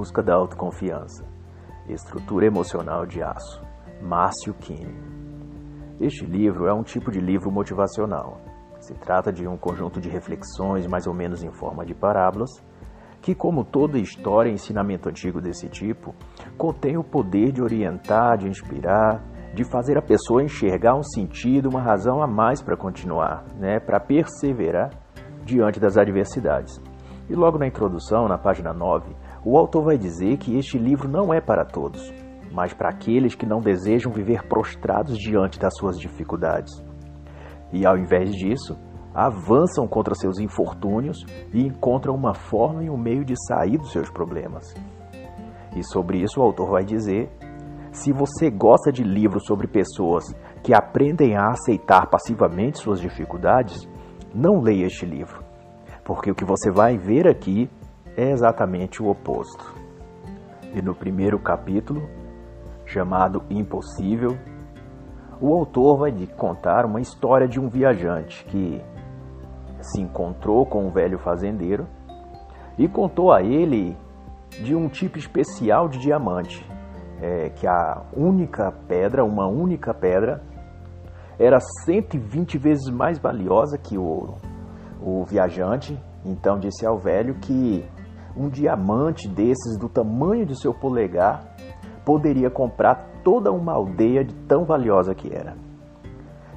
busca da autoconfiança. Estrutura emocional de aço. Márcio Kine. Este livro é um tipo de livro motivacional. Se trata de um conjunto de reflexões, mais ou menos em forma de parábolas, que, como toda história e ensinamento antigo desse tipo, contém o poder de orientar, de inspirar, de fazer a pessoa enxergar um sentido, uma razão a mais para continuar, né, para perseverar diante das adversidades. E logo na introdução, na página 9, o autor vai dizer que este livro não é para todos, mas para aqueles que não desejam viver prostrados diante das suas dificuldades. E ao invés disso, avançam contra seus infortúnios e encontram uma forma e um meio de sair dos seus problemas. E sobre isso o autor vai dizer: se você gosta de livros sobre pessoas que aprendem a aceitar passivamente suas dificuldades, não leia este livro, porque o que você vai ver aqui é exatamente o oposto. E no primeiro capítulo, chamado Impossível, o autor vai contar uma história de um viajante que se encontrou com um velho fazendeiro e contou a ele de um tipo especial de diamante, é, que a única pedra, uma única pedra, era 120 vezes mais valiosa que o ouro. O viajante então disse ao velho que um diamante desses do tamanho de seu polegar poderia comprar toda uma aldeia de tão valiosa que era.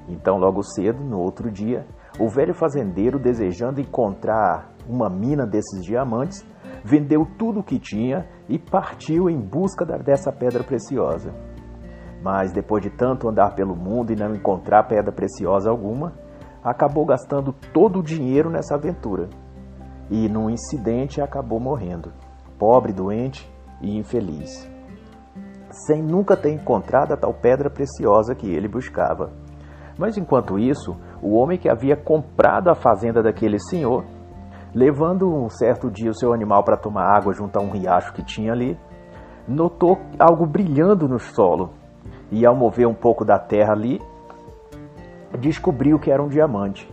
Então, logo cedo, no outro dia, o velho fazendeiro, desejando encontrar uma mina desses diamantes, vendeu tudo o que tinha e partiu em busca dessa pedra preciosa. Mas depois de tanto andar pelo mundo e não encontrar pedra preciosa alguma, acabou gastando todo o dinheiro nessa aventura. E num incidente acabou morrendo, pobre, doente e infeliz, sem nunca ter encontrado a tal pedra preciosa que ele buscava. Mas enquanto isso, o homem que havia comprado a fazenda daquele senhor, levando um certo dia o seu animal para tomar água junto a um riacho que tinha ali, notou algo brilhando no solo. E ao mover um pouco da terra ali, descobriu que era um diamante.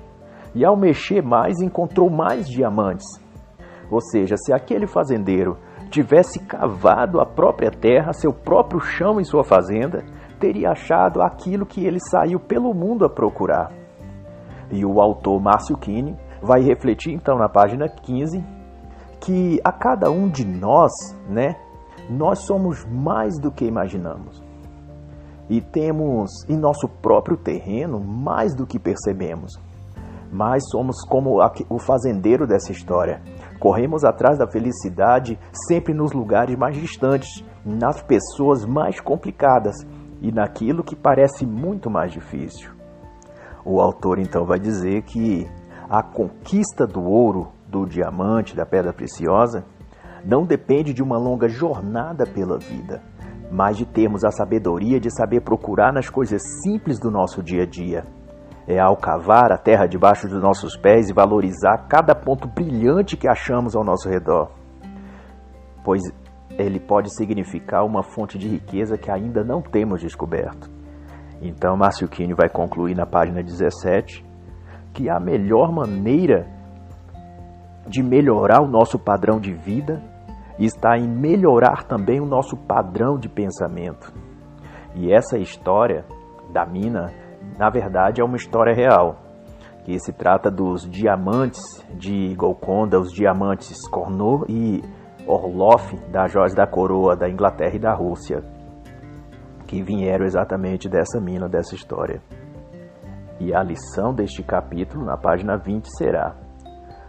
E ao mexer mais, encontrou mais diamantes. Ou seja, se aquele fazendeiro tivesse cavado a própria terra, seu próprio chão em sua fazenda, teria achado aquilo que ele saiu pelo mundo a procurar. E o autor Márcio Kine vai refletir então na página 15 que a cada um de nós, né, nós somos mais do que imaginamos. E temos em nosso próprio terreno mais do que percebemos. Mas somos como o fazendeiro dessa história. Corremos atrás da felicidade sempre nos lugares mais distantes, nas pessoas mais complicadas e naquilo que parece muito mais difícil. O autor então vai dizer que a conquista do ouro, do diamante, da pedra preciosa, não depende de uma longa jornada pela vida, mas de termos a sabedoria de saber procurar nas coisas simples do nosso dia a dia. É ao cavar a terra debaixo dos nossos pés e valorizar cada ponto brilhante que achamos ao nosso redor. Pois ele pode significar uma fonte de riqueza que ainda não temos descoberto. Então, Márcio Quini vai concluir na página 17 que a melhor maneira de melhorar o nosso padrão de vida está em melhorar também o nosso padrão de pensamento. E essa história da mina, na verdade, é uma história real, que se trata dos diamantes de Golconda, os diamantes Cornot e Orloff da Joias da Coroa da Inglaterra e da Rússia, que vieram exatamente dessa mina, dessa história. E a lição deste capítulo, na página 20, será: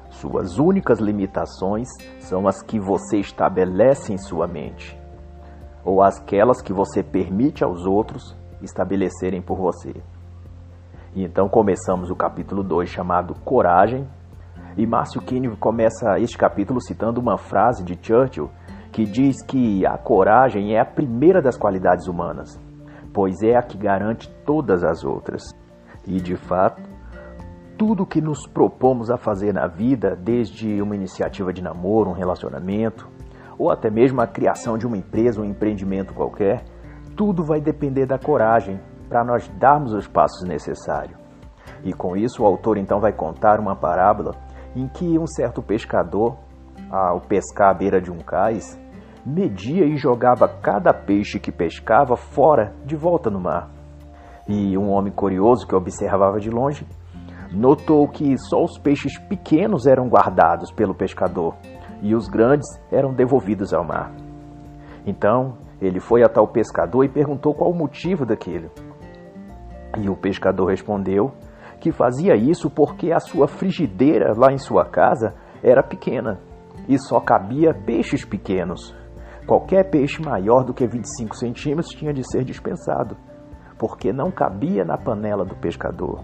Suas únicas limitações são as que você estabelece em sua mente, ou aquelas que você permite aos outros estabelecerem por você. E então começamos o capítulo 2 chamado Coragem, e Márcio Kine começa este capítulo citando uma frase de Churchill que diz que a coragem é a primeira das qualidades humanas, pois é a que garante todas as outras. E de fato, tudo que nos propomos a fazer na vida, desde uma iniciativa de namoro, um relacionamento, ou até mesmo a criação de uma empresa, um empreendimento qualquer, tudo vai depender da coragem para nós darmos os passos necessários. E com isso, o autor então vai contar uma parábola em que um certo pescador, ao pescar à beira de um cais, media e jogava cada peixe que pescava fora, de volta no mar. E um homem curioso que observava de longe notou que só os peixes pequenos eram guardados pelo pescador e os grandes eram devolvidos ao mar. Então ele foi a tal pescador e perguntou qual o motivo daquilo. E o pescador respondeu que fazia isso porque a sua frigideira lá em sua casa era pequena e só cabia peixes pequenos. Qualquer peixe maior do que 25 centímetros tinha de ser dispensado, porque não cabia na panela do pescador.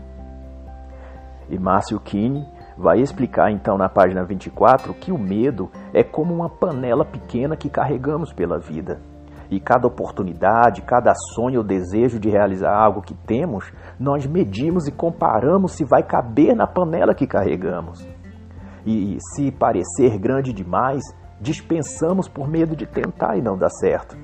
E Márcio Kine vai explicar então na página 24 que o medo é como uma panela pequena que carregamos pela vida. E cada oportunidade, cada sonho ou desejo de realizar algo que temos, nós medimos e comparamos se vai caber na panela que carregamos. E se parecer grande demais, dispensamos por medo de tentar e não dar certo.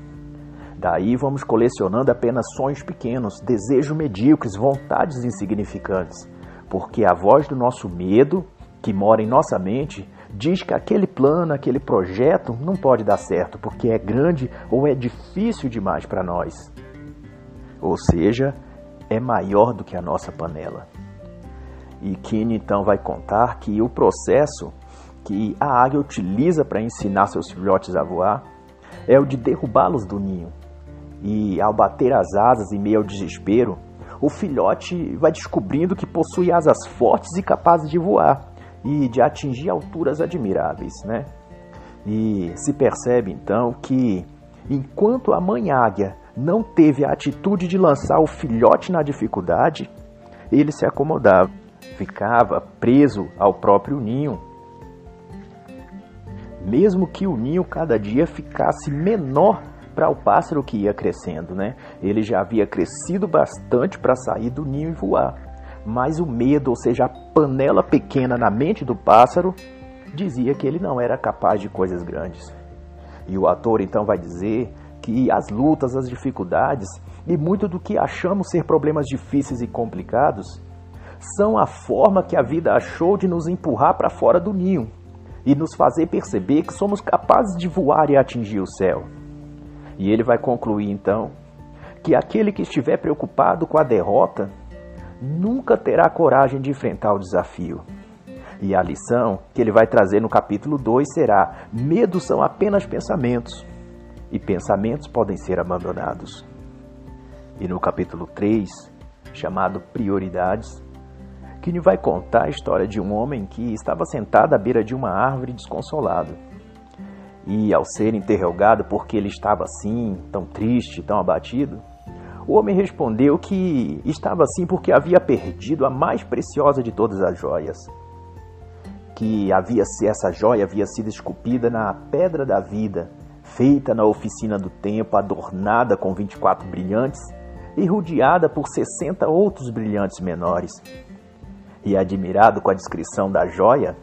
Daí vamos colecionando apenas sonhos pequenos, desejos medíocres, vontades insignificantes porque a voz do nosso medo, que mora em nossa mente, diz que aquele plano, aquele projeto não pode dar certo, porque é grande ou é difícil demais para nós. Ou seja, é maior do que a nossa panela. E Kine então vai contar que o processo que a águia utiliza para ensinar seus filhotes a voar é o de derrubá-los do ninho. E ao bater as asas em meio ao desespero, o filhote vai descobrindo que possui asas fortes e capazes de voar e de atingir alturas admiráveis, né? E se percebe então que enquanto a mãe águia não teve a atitude de lançar o filhote na dificuldade, ele se acomodava, ficava preso ao próprio ninho. Mesmo que o ninho cada dia ficasse menor para o pássaro que ia crescendo, né? Ele já havia crescido bastante para sair do ninho e voar. Mas o medo, ou seja, a panela pequena na mente do pássaro, dizia que ele não era capaz de coisas grandes. E o ator então vai dizer que as lutas, as dificuldades e muito do que achamos ser problemas difíceis e complicados são a forma que a vida achou de nos empurrar para fora do ninho e nos fazer perceber que somos capazes de voar e atingir o céu. E ele vai concluir então que aquele que estiver preocupado com a derrota nunca terá coragem de enfrentar o desafio. E a lição que ele vai trazer no capítulo 2 será: medos são apenas pensamentos, e pensamentos podem ser abandonados. E no capítulo 3, chamado Prioridades, Kine vai contar a história de um homem que estava sentado à beira de uma árvore desconsolado e ao ser interrogado por que ele estava assim, tão triste, tão abatido, o homem respondeu que estava assim porque havia perdido a mais preciosa de todas as joias. Que havia essa joia havia sido esculpida na pedra da vida, feita na oficina do tempo, adornada com 24 brilhantes e rodeada por 60 outros brilhantes menores. E admirado com a descrição da joia,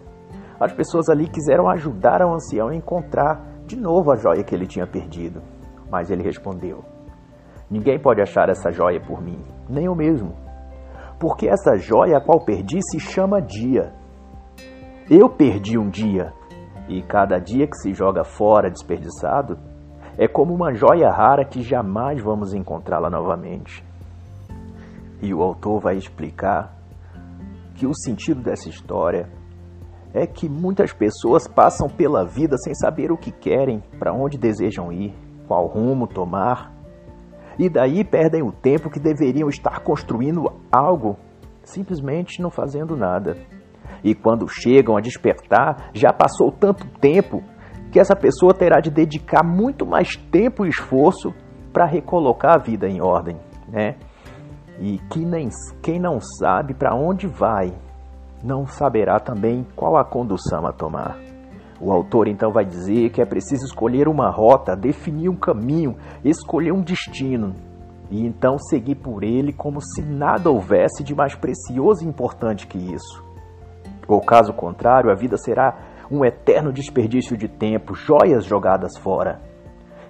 as pessoas ali quiseram ajudar o ancião a encontrar de novo a joia que ele tinha perdido. Mas ele respondeu: Ninguém pode achar essa joia por mim, nem eu mesmo. Porque essa joia a qual perdi se chama dia. Eu perdi um dia, e cada dia que se joga fora desperdiçado é como uma joia rara que jamais vamos encontrá-la novamente. E o autor vai explicar que o sentido dessa história é que muitas pessoas passam pela vida sem saber o que querem, para onde desejam ir, qual rumo tomar, e daí perdem o tempo que deveriam estar construindo algo, simplesmente não fazendo nada. E quando chegam a despertar, já passou tanto tempo que essa pessoa terá de dedicar muito mais tempo e esforço para recolocar a vida em ordem, né? E que nem, quem não sabe para onde vai, não saberá também qual a condução a tomar. O autor então vai dizer que é preciso escolher uma rota, definir um caminho, escolher um destino e então seguir por ele como se nada houvesse de mais precioso e importante que isso. Ou caso contrário, a vida será um eterno desperdício de tempo, joias jogadas fora.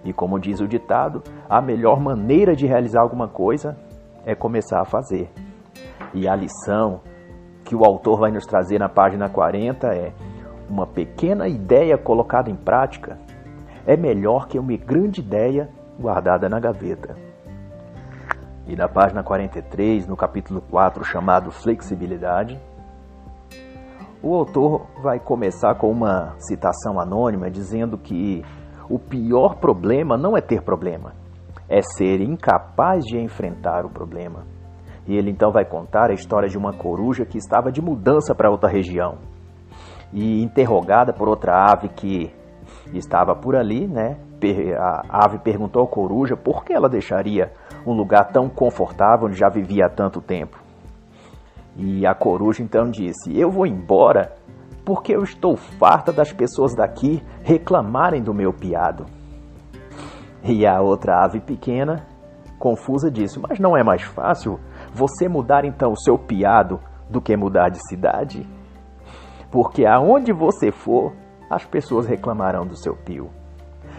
E como diz o ditado, a melhor maneira de realizar alguma coisa é começar a fazer. E a lição que o autor vai nos trazer na página 40 é uma pequena ideia colocada em prática é melhor que uma grande ideia guardada na gaveta. E na página 43, no capítulo 4, chamado Flexibilidade, o autor vai começar com uma citação anônima dizendo que o pior problema não é ter problema, é ser incapaz de enfrentar o problema. E ele então vai contar a história de uma coruja que estava de mudança para outra região. E interrogada por outra ave que estava por ali, né? A ave perguntou à coruja por que ela deixaria um lugar tão confortável onde já vivia há tanto tempo. E a coruja então disse: Eu vou embora porque eu estou farta das pessoas daqui reclamarem do meu piado. E a outra ave pequena, confusa, disse: Mas não é mais fácil você mudar então o seu piado do que mudar de cidade? Porque aonde você for, as pessoas reclamarão do seu pio.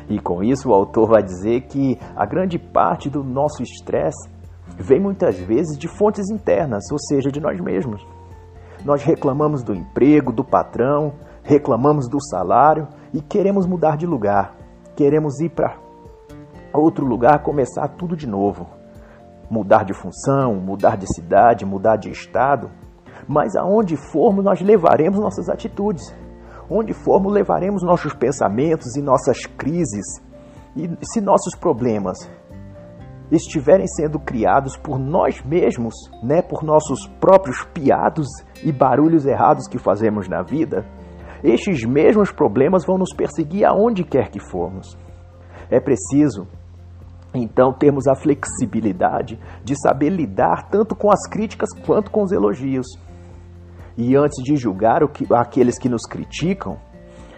E com isso o autor vai dizer que a grande parte do nosso estresse vem muitas vezes de fontes internas, ou seja, de nós mesmos. Nós reclamamos do emprego, do patrão, reclamamos do salário e queremos mudar de lugar. Queremos ir para outro lugar, começar tudo de novo. Mudar de função, mudar de cidade, mudar de estado. Mas aonde formos, nós levaremos nossas atitudes. Onde formos, levaremos nossos pensamentos e nossas crises. E se nossos problemas estiverem sendo criados por nós mesmos, né, por nossos próprios piados e barulhos errados que fazemos na vida, estes mesmos problemas vão nos perseguir aonde quer que formos. É preciso, então, termos a flexibilidade de saber lidar tanto com as críticas quanto com os elogios. E antes de julgar que, aqueles que nos criticam,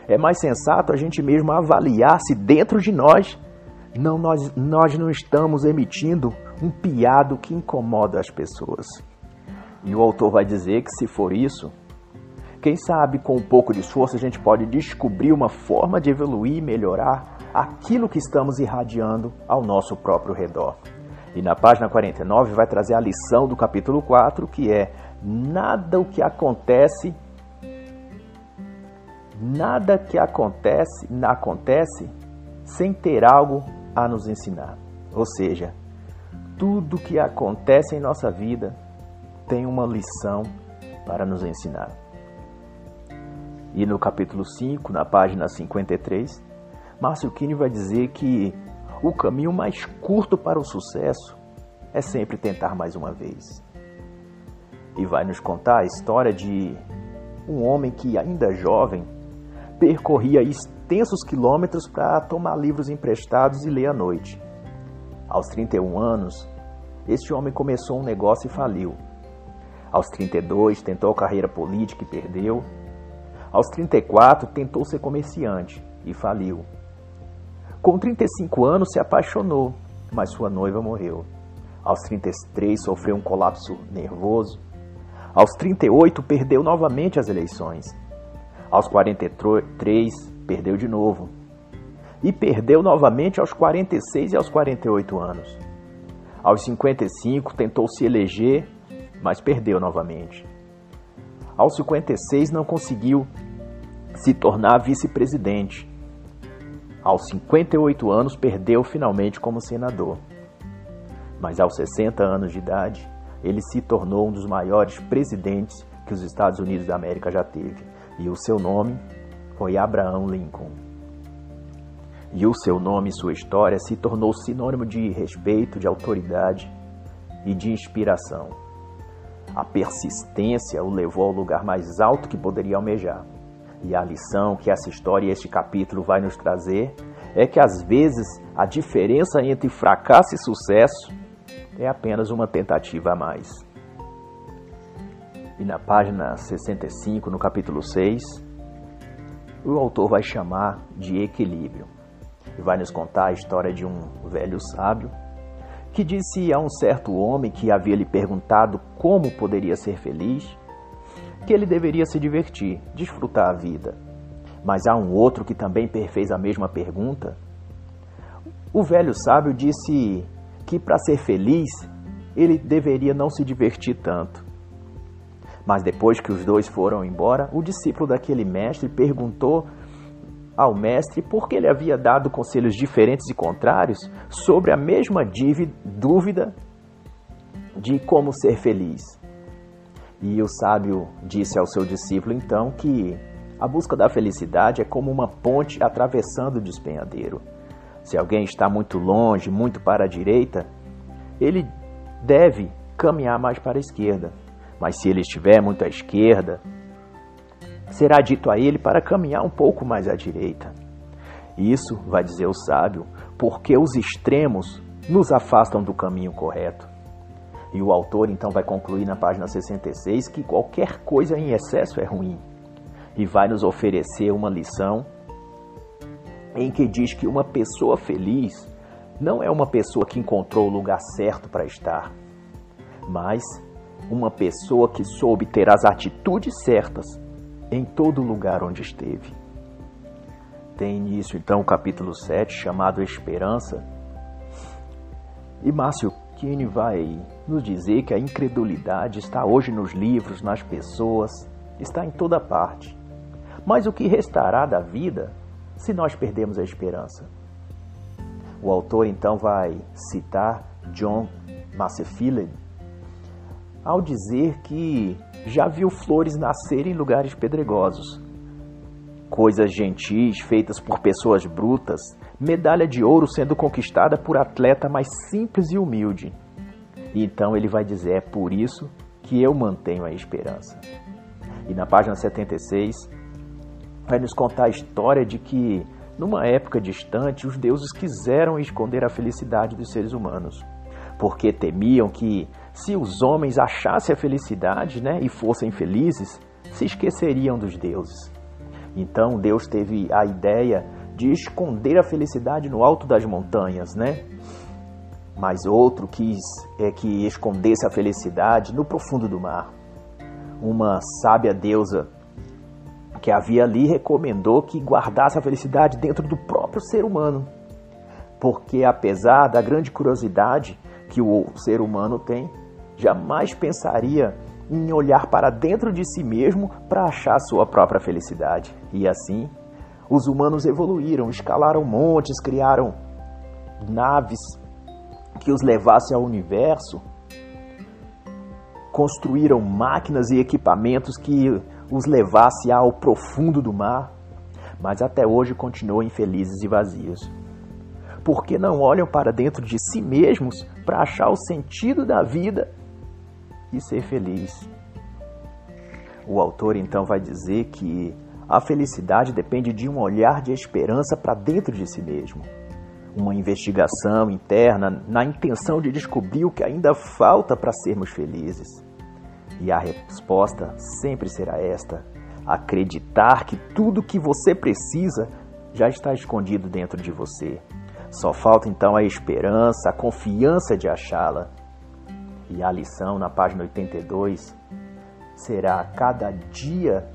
é mais sensato a gente mesmo avaliar se dentro de nós não, nós, nós não estamos emitindo um piado que incomoda as pessoas. E o autor vai dizer que se for isso, quem sabe com um pouco de esforço a gente pode descobrir uma forma de evoluir e melhorar aquilo que estamos irradiando ao nosso próprio redor. E na página 49 vai trazer a lição do capítulo 4, que é nada o que acontece nada que acontece, acontece sem ter algo a nos ensinar. Ou seja, tudo que acontece em nossa vida tem uma lição para nos ensinar. E no capítulo 5, na página 53, Márcio Kine vai dizer que o caminho mais curto para o sucesso é sempre tentar mais uma vez. E vai nos contar a história de um homem que, ainda jovem, percorria extensos quilômetros para tomar livros emprestados e ler à noite. Aos 31 anos, este homem começou um negócio e faliu. Aos 32, tentou carreira política e perdeu. Aos 34, tentou ser comerciante e faliu. Com 35 anos, se apaixonou, mas sua noiva morreu. Aos 33, sofreu um colapso nervoso. Aos 38, perdeu novamente as eleições. Aos 43, perdeu de novo. E perdeu novamente aos 46 e aos 48 anos. Aos 55 tentou se eleger, mas perdeu novamente. Aos 56 não conseguiu se tornar vice-presidente. Aos 58 anos perdeu finalmente como senador. Mas aos 60 anos de idade, ele se tornou um dos maiores presidentes que os Estados Unidos da América já teve. E o seu nome foi Abraham Lincoln. E o seu nome e sua história se tornou sinônimo de respeito, de autoridade e de inspiração. A persistência o levou ao lugar mais alto que poderia almejar. E a lição que essa história e este capítulo vai nos trazer é que às vezes a diferença entre fracasso e sucesso é apenas uma tentativa a mais. E na página 65, no capítulo 6, o autor vai chamar de equilíbrio. E vai nos contar a história de um velho sábio que disse a um certo homem que havia lhe perguntado como poderia ser feliz, que ele deveria se divertir, desfrutar a vida. Mas há um outro que também fez a mesma pergunta. O velho sábio disse que para ser feliz ele deveria não se divertir tanto, mas depois que os dois foram embora, o discípulo daquele mestre perguntou ao mestre porque ele havia dado conselhos diferentes e contrários sobre a mesma dúvida de como ser feliz. E o sábio disse ao seu discípulo então que a busca da felicidade é como uma ponte atravessando o despenhadeiro. Se alguém está muito longe, muito para a direita, ele deve caminhar mais para a esquerda. Mas se ele estiver muito à esquerda, será dito a ele para caminhar um pouco mais à direita. Isso, vai dizer o sábio, porque os extremos nos afastam do caminho correto. E o autor então vai concluir na página 66 que qualquer coisa em excesso é ruim e vai nos oferecer uma lição em que diz que uma pessoa feliz não é uma pessoa que encontrou o lugar certo para estar, mas uma pessoa que soube ter as atitudes certas em todo lugar onde esteve. Tem início então o capítulo 7, chamado Esperança. E Márcio Kine vai nos dizer que a incredulidade está hoje nos livros, nas pessoas, está em toda parte. Mas o que restará da vida se nós perdemos a esperança? O autor então vai citar John Masefield ao dizer que já viu flores nascerem em lugares pedregosos. Coisas gentis feitas por pessoas brutas, medalha de ouro sendo conquistada por atleta mais simples e humilde. E então ele vai dizer: é por isso que eu mantenho a esperança. E na página 76, vai nos contar a história de que, numa época distante, os deuses quiseram esconder a felicidade dos seres humanos, porque temiam que se os homens achassem a felicidade né, e fossem felizes, se esqueceriam dos deuses. Então Deus teve a ideia de esconder a felicidade no alto das montanhas, né? Mas outro quis é que escondesse a felicidade no profundo do mar. Uma sábia deusa que havia ali recomendou que guardasse a felicidade dentro do próprio ser humano. Porque apesar da grande curiosidade que o ser humano tem, jamais pensaria em olhar para dentro de si mesmo para achar sua própria felicidade. E assim, os humanos evoluíram, escalaram montes, criaram naves que os levassem ao universo, construíram máquinas e equipamentos que os levassem ao profundo do mar, mas até hoje continuam infelizes e vazios. Porque não olham para dentro de si mesmos para achar o sentido da vida e ser feliz. O autor então vai dizer que a felicidade depende de um olhar de esperança para dentro de si mesmo. Uma investigação interna na intenção de descobrir o que ainda falta para sermos felizes. E a resposta sempre será esta: acreditar que tudo o que você precisa já está escondido dentro de você. Só falta então a esperança, a confiança de achá-la. E a lição na página 82 será cada dia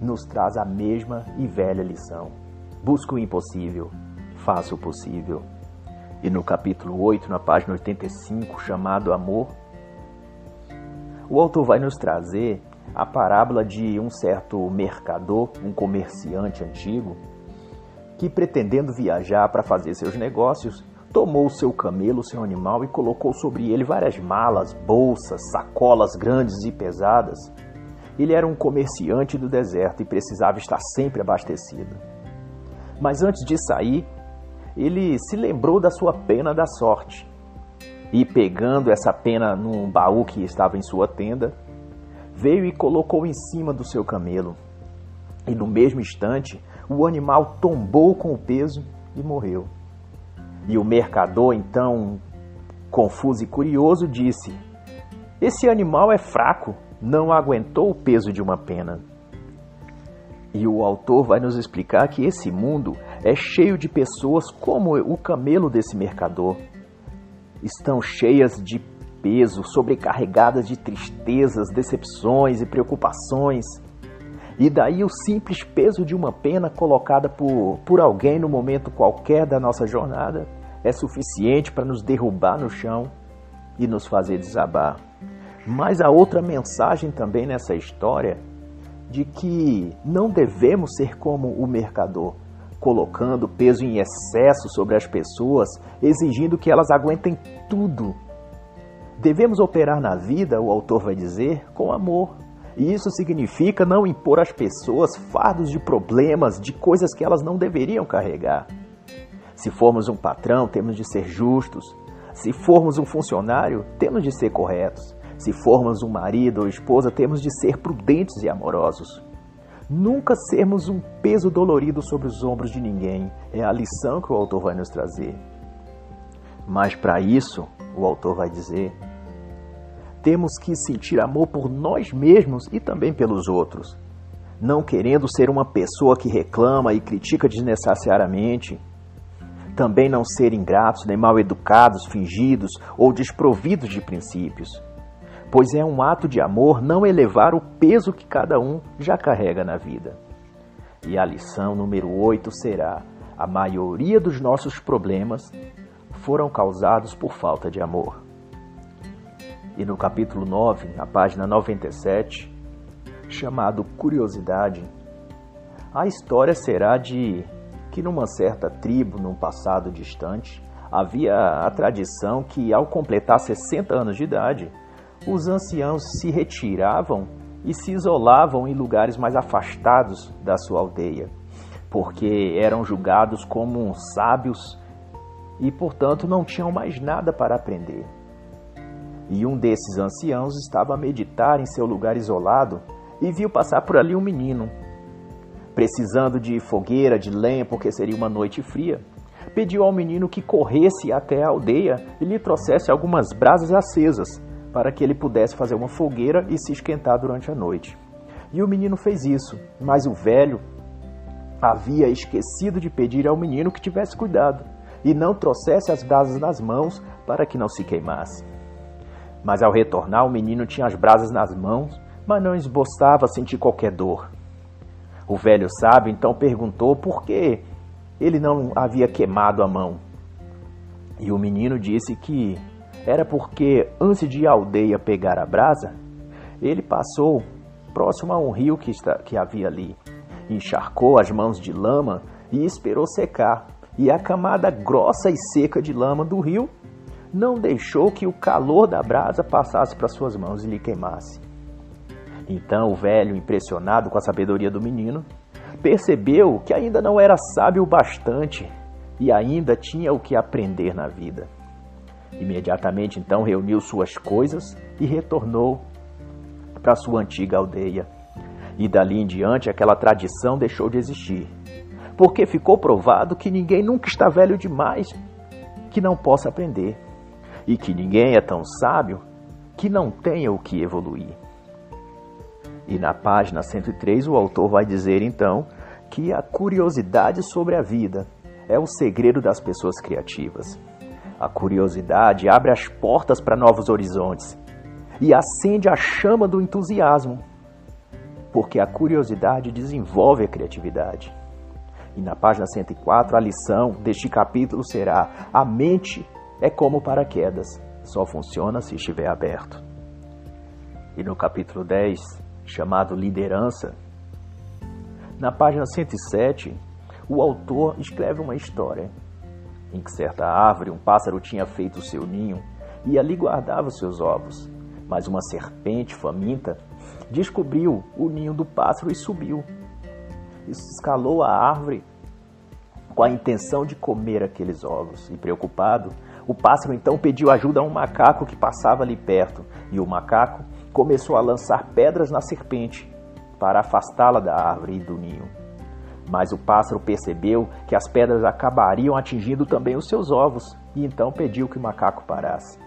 nos traz a mesma e velha lição. Busca o impossível, faça o possível. E no capítulo 8, na página 85, chamado Amor, o autor vai nos trazer a parábola de um certo mercador, um comerciante antigo, que pretendendo viajar para fazer seus negócios, tomou o seu camelo, seu animal, e colocou sobre ele várias malas, bolsas, sacolas grandes e pesadas. Ele era um comerciante do deserto e precisava estar sempre abastecido. Mas antes de sair, ele se lembrou da sua pena da sorte. E pegando essa pena num baú que estava em sua tenda, veio e colocou em cima do seu camelo. E no mesmo instante, o animal tombou com o peso e morreu. E o mercador, então, confuso e curioso, disse: Esse animal é fraco, não aguentou o peso de uma pena. E o autor vai nos explicar que esse mundo é cheio de pessoas como o camelo desse mercador. Estão cheias de peso, sobrecarregadas de tristezas, decepções e preocupações. E daí o simples peso de uma pena colocada por, por alguém no momento qualquer da nossa jornada é suficiente para nos derrubar no chão e nos fazer desabar. Mas a outra mensagem também nessa história de que não devemos ser como o mercador, colocando peso em excesso sobre as pessoas, exigindo que elas aguentem tudo. Devemos operar na vida, o autor vai dizer, com amor. E isso significa não impor às pessoas fardos de problemas, de coisas que elas não deveriam carregar. Se formos um patrão, temos de ser justos. Se formos um funcionário, temos de ser corretos. Se formos um marido ou esposa, temos de ser prudentes e amorosos. Nunca sermos um peso dolorido sobre os ombros de ninguém é a lição que o autor vai nos trazer. Mas para isso, o autor vai dizer, temos que sentir amor por nós mesmos e também pelos outros, não querendo ser uma pessoa que reclama e critica desnecessariamente. Também não ser ingratos, nem mal educados, fingidos ou desprovidos de princípios pois é um ato de amor não elevar o peso que cada um já carrega na vida. E a lição número 8 será: a maioria dos nossos problemas foram causados por falta de amor. E no capítulo 9, na página 97, chamado Curiosidade, a história será de que numa certa tribo, num passado distante, havia a tradição que ao completar 60 anos de idade, os anciãos se retiravam e se isolavam em lugares mais afastados da sua aldeia, porque eram julgados como sábios e, portanto, não tinham mais nada para aprender. E um desses anciãos estava a meditar em seu lugar isolado e viu passar por ali um menino. Precisando de fogueira, de lenha, porque seria uma noite fria, pediu ao menino que corresse até a aldeia e lhe trouxesse algumas brasas acesas para que ele pudesse fazer uma fogueira e se esquentar durante a noite. E o menino fez isso, mas o velho havia esquecido de pedir ao menino que tivesse cuidado e não trouxesse as brasas nas mãos para que não se queimasse. Mas ao retornar, o menino tinha as brasas nas mãos, mas não esboçava sentir qualquer dor. O velho sábio então perguntou por que ele não havia queimado a mão. E o menino disse que era porque, antes de a aldeia pegar a brasa, ele passou próximo a um rio que, está, que havia ali, encharcou as mãos de lama e esperou secar, e a camada grossa e seca de lama do rio não deixou que o calor da brasa passasse para suas mãos e lhe queimasse. Então o velho, impressionado com a sabedoria do menino, percebeu que ainda não era sábio o bastante e ainda tinha o que aprender na vida. Imediatamente então reuniu suas coisas e retornou para sua antiga aldeia. E dali em diante aquela tradição deixou de existir, porque ficou provado que ninguém nunca está velho demais que não possa aprender, e que ninguém é tão sábio que não tenha o que evoluir. E na página 103 o autor vai dizer então que a curiosidade sobre a vida é o segredo das pessoas criativas. A curiosidade abre as portas para novos horizontes e acende a chama do entusiasmo, porque a curiosidade desenvolve a criatividade. E na página 104, a lição deste capítulo será: a mente é como paraquedas, só funciona se estiver aberto. E no capítulo 10, chamado Liderança, na página 107, o autor escreve uma história em que certa árvore um pássaro tinha feito seu ninho e ali guardava seus ovos. Mas uma serpente faminta descobriu o ninho do pássaro e subiu. Escalou a árvore com a intenção de comer aqueles ovos. E preocupado, o pássaro então pediu ajuda a um macaco que passava ali perto. E o macaco começou a lançar pedras na serpente para afastá-la da árvore e do ninho. Mas o pássaro percebeu que as pedras acabariam atingindo também os seus ovos e então pediu que o macaco parasse.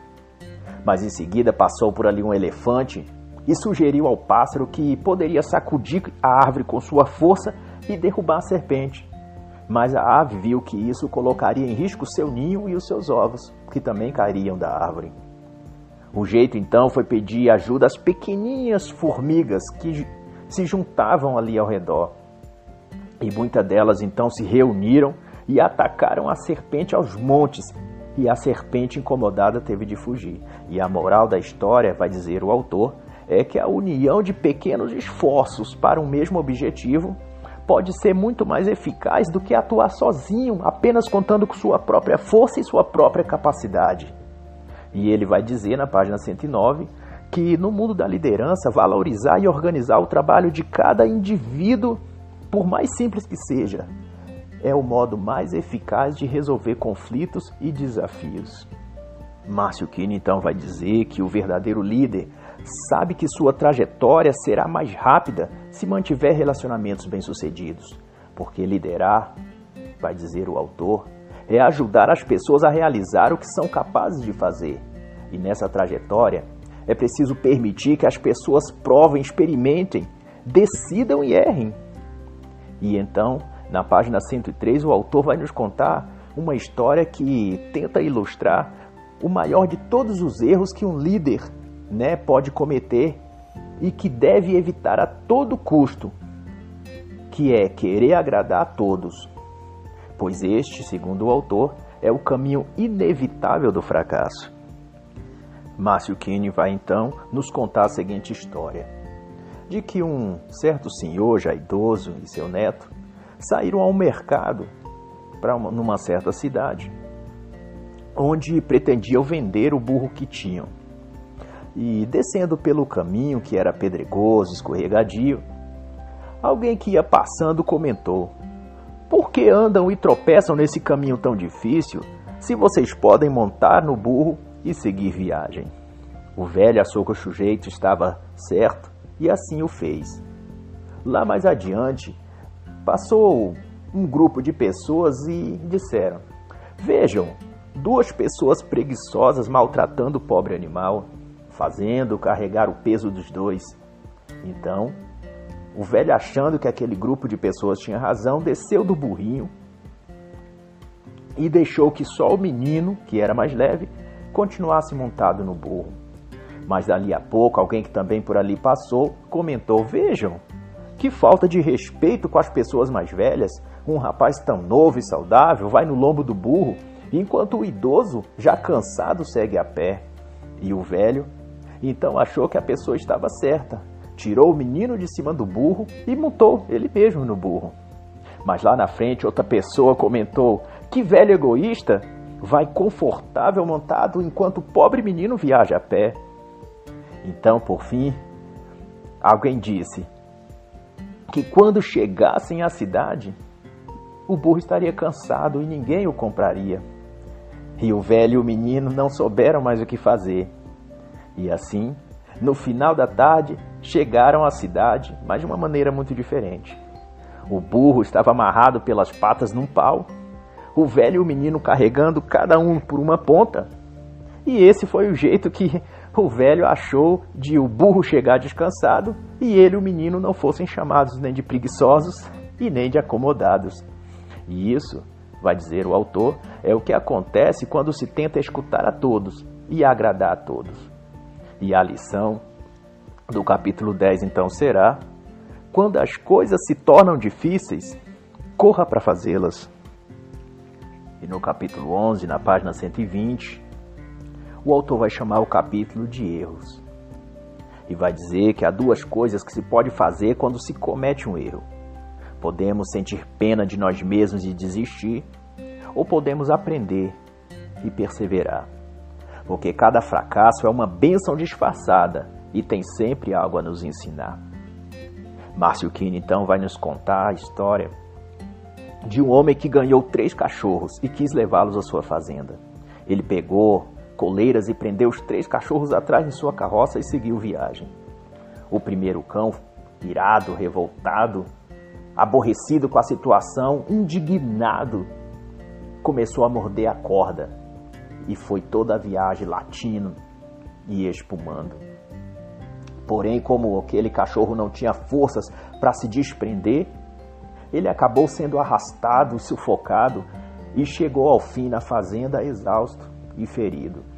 Mas em seguida passou por ali um elefante e sugeriu ao pássaro que poderia sacudir a árvore com sua força e derrubar a serpente. Mas a ave viu que isso colocaria em risco seu ninho e os seus ovos, que também cairiam da árvore. O jeito então foi pedir ajuda às pequenininhas formigas que se juntavam ali ao redor. E muitas delas então se reuniram e atacaram a serpente aos montes. E a serpente incomodada teve de fugir. E a moral da história, vai dizer o autor, é que a união de pequenos esforços para um mesmo objetivo pode ser muito mais eficaz do que atuar sozinho, apenas contando com sua própria força e sua própria capacidade. E ele vai dizer na página 109 que no mundo da liderança, valorizar e organizar o trabalho de cada indivíduo, por mais simples que seja, é o modo mais eficaz de resolver conflitos e desafios. Márcio Kine então vai dizer que o verdadeiro líder sabe que sua trajetória será mais rápida se mantiver relacionamentos bem-sucedidos, porque liderar, vai dizer o autor, é ajudar as pessoas a realizar o que são capazes de fazer. E nessa trajetória, é preciso permitir que as pessoas provem, experimentem, decidam e errem. E então, na página 103, o autor vai nos contar uma história que tenta ilustrar o maior de todos os erros que um líder né, pode cometer e que deve evitar a todo custo, que é querer agradar a todos, pois este, segundo o autor, é o caminho inevitável do fracasso. Márcio Kine vai então nos contar a seguinte história: de que um certo senhor já idoso e seu neto saíram ao mercado para numa certa cidade, onde pretendiam vender o burro que tinham. E descendo pelo caminho que era pedregoso, escorregadio, alguém que ia passando comentou: Por que andam e tropeçam nesse caminho tão difícil, se vocês podem montar no burro e seguir viagem. O velho o sujeito estava certo e assim o fez. Lá mais adiante, passou um grupo de pessoas e disseram: Vejam, duas pessoas preguiçosas maltratando o pobre animal, fazendo carregar o peso dos dois. Então, o velho, achando que aquele grupo de pessoas tinha razão, desceu do burrinho e deixou que só o menino, que era mais leve, continuasse montado no burro. Mas dali a pouco, alguém que também por ali passou comentou: Vejam, que falta de respeito com as pessoas mais velhas. Um rapaz tão novo e saudável vai no lombo do burro, enquanto o idoso, já cansado, segue a pé. E o velho, então achou que a pessoa estava certa. Tirou o menino de cima do burro e montou ele mesmo no burro. Mas lá na frente, outra pessoa comentou: Que velho egoísta! vai confortável montado enquanto o pobre menino viaja a pé. Então, por fim, alguém disse que quando chegassem à cidade, o burro estaria cansado e ninguém o compraria. E o velho e o menino não souberam mais o que fazer. E assim, no final da tarde, chegaram à cidade, mas de uma maneira muito diferente. O burro estava amarrado pelas patas num pau o velho e o menino carregando cada um por uma ponta. E esse foi o jeito que o velho achou de o burro chegar descansado e ele e o menino não fossem chamados nem de preguiçosos e nem de acomodados. E isso, vai dizer o autor, é o que acontece quando se tenta escutar a todos e agradar a todos. E a lição do capítulo 10 então será: quando as coisas se tornam difíceis, corra para fazê-las. E no capítulo 11, na página 120, o autor vai chamar o capítulo de erros. E vai dizer que há duas coisas que se pode fazer quando se comete um erro. Podemos sentir pena de nós mesmos e desistir, ou podemos aprender e perseverar. Porque cada fracasso é uma bênção disfarçada e tem sempre algo a nos ensinar. Márcio Kine então vai nos contar a história de um homem que ganhou três cachorros e quis levá-los à sua fazenda. Ele pegou coleiras e prendeu os três cachorros atrás de sua carroça e seguiu viagem. O primeiro cão, irado, revoltado, aborrecido com a situação, indignado, começou a morder a corda e foi toda a viagem latindo e espumando. Porém, como aquele cachorro não tinha forças para se desprender, ele acabou sendo arrastado sufocado e chegou ao fim na fazenda exausto e ferido.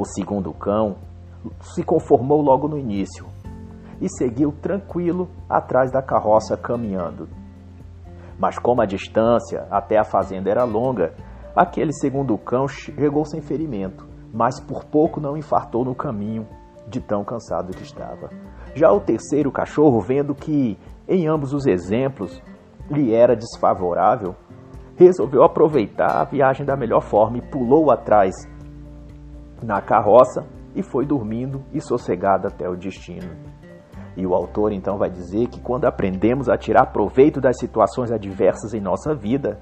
O segundo cão se conformou logo no início e seguiu tranquilo atrás da carroça caminhando. Mas como a distância até a fazenda era longa, aquele segundo cão chegou sem ferimento, mas por pouco não infartou no caminho de tão cansado que estava. Já o terceiro cachorro, vendo que em ambos os exemplos lhe era desfavorável, resolveu aproveitar a viagem da melhor forma e pulou atrás na carroça e foi dormindo e sossegado até o destino. E o autor então vai dizer que quando aprendemos a tirar proveito das situações adversas em nossa vida,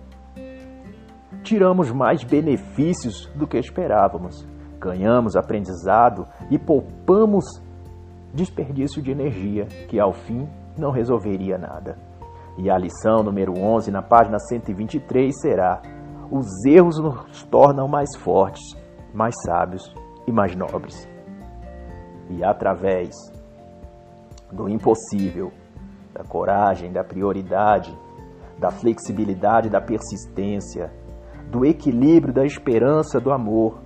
tiramos mais benefícios do que esperávamos, ganhamos aprendizado e poupamos desperdício de energia que ao fim não resolveria nada. E a lição número 11, na página 123, será: Os erros nos tornam mais fortes, mais sábios e mais nobres. E através do impossível, da coragem, da prioridade, da flexibilidade, da persistência, do equilíbrio, da esperança, do amor,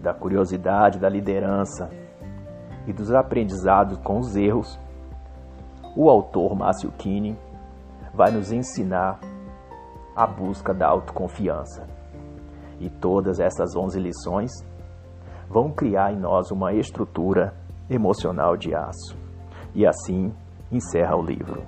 da curiosidade, da liderança e dos aprendizados com os erros, o autor Márcio Kine vai nos ensinar a busca da autoconfiança. E todas essas 11 lições vão criar em nós uma estrutura emocional de aço. E assim encerra o livro.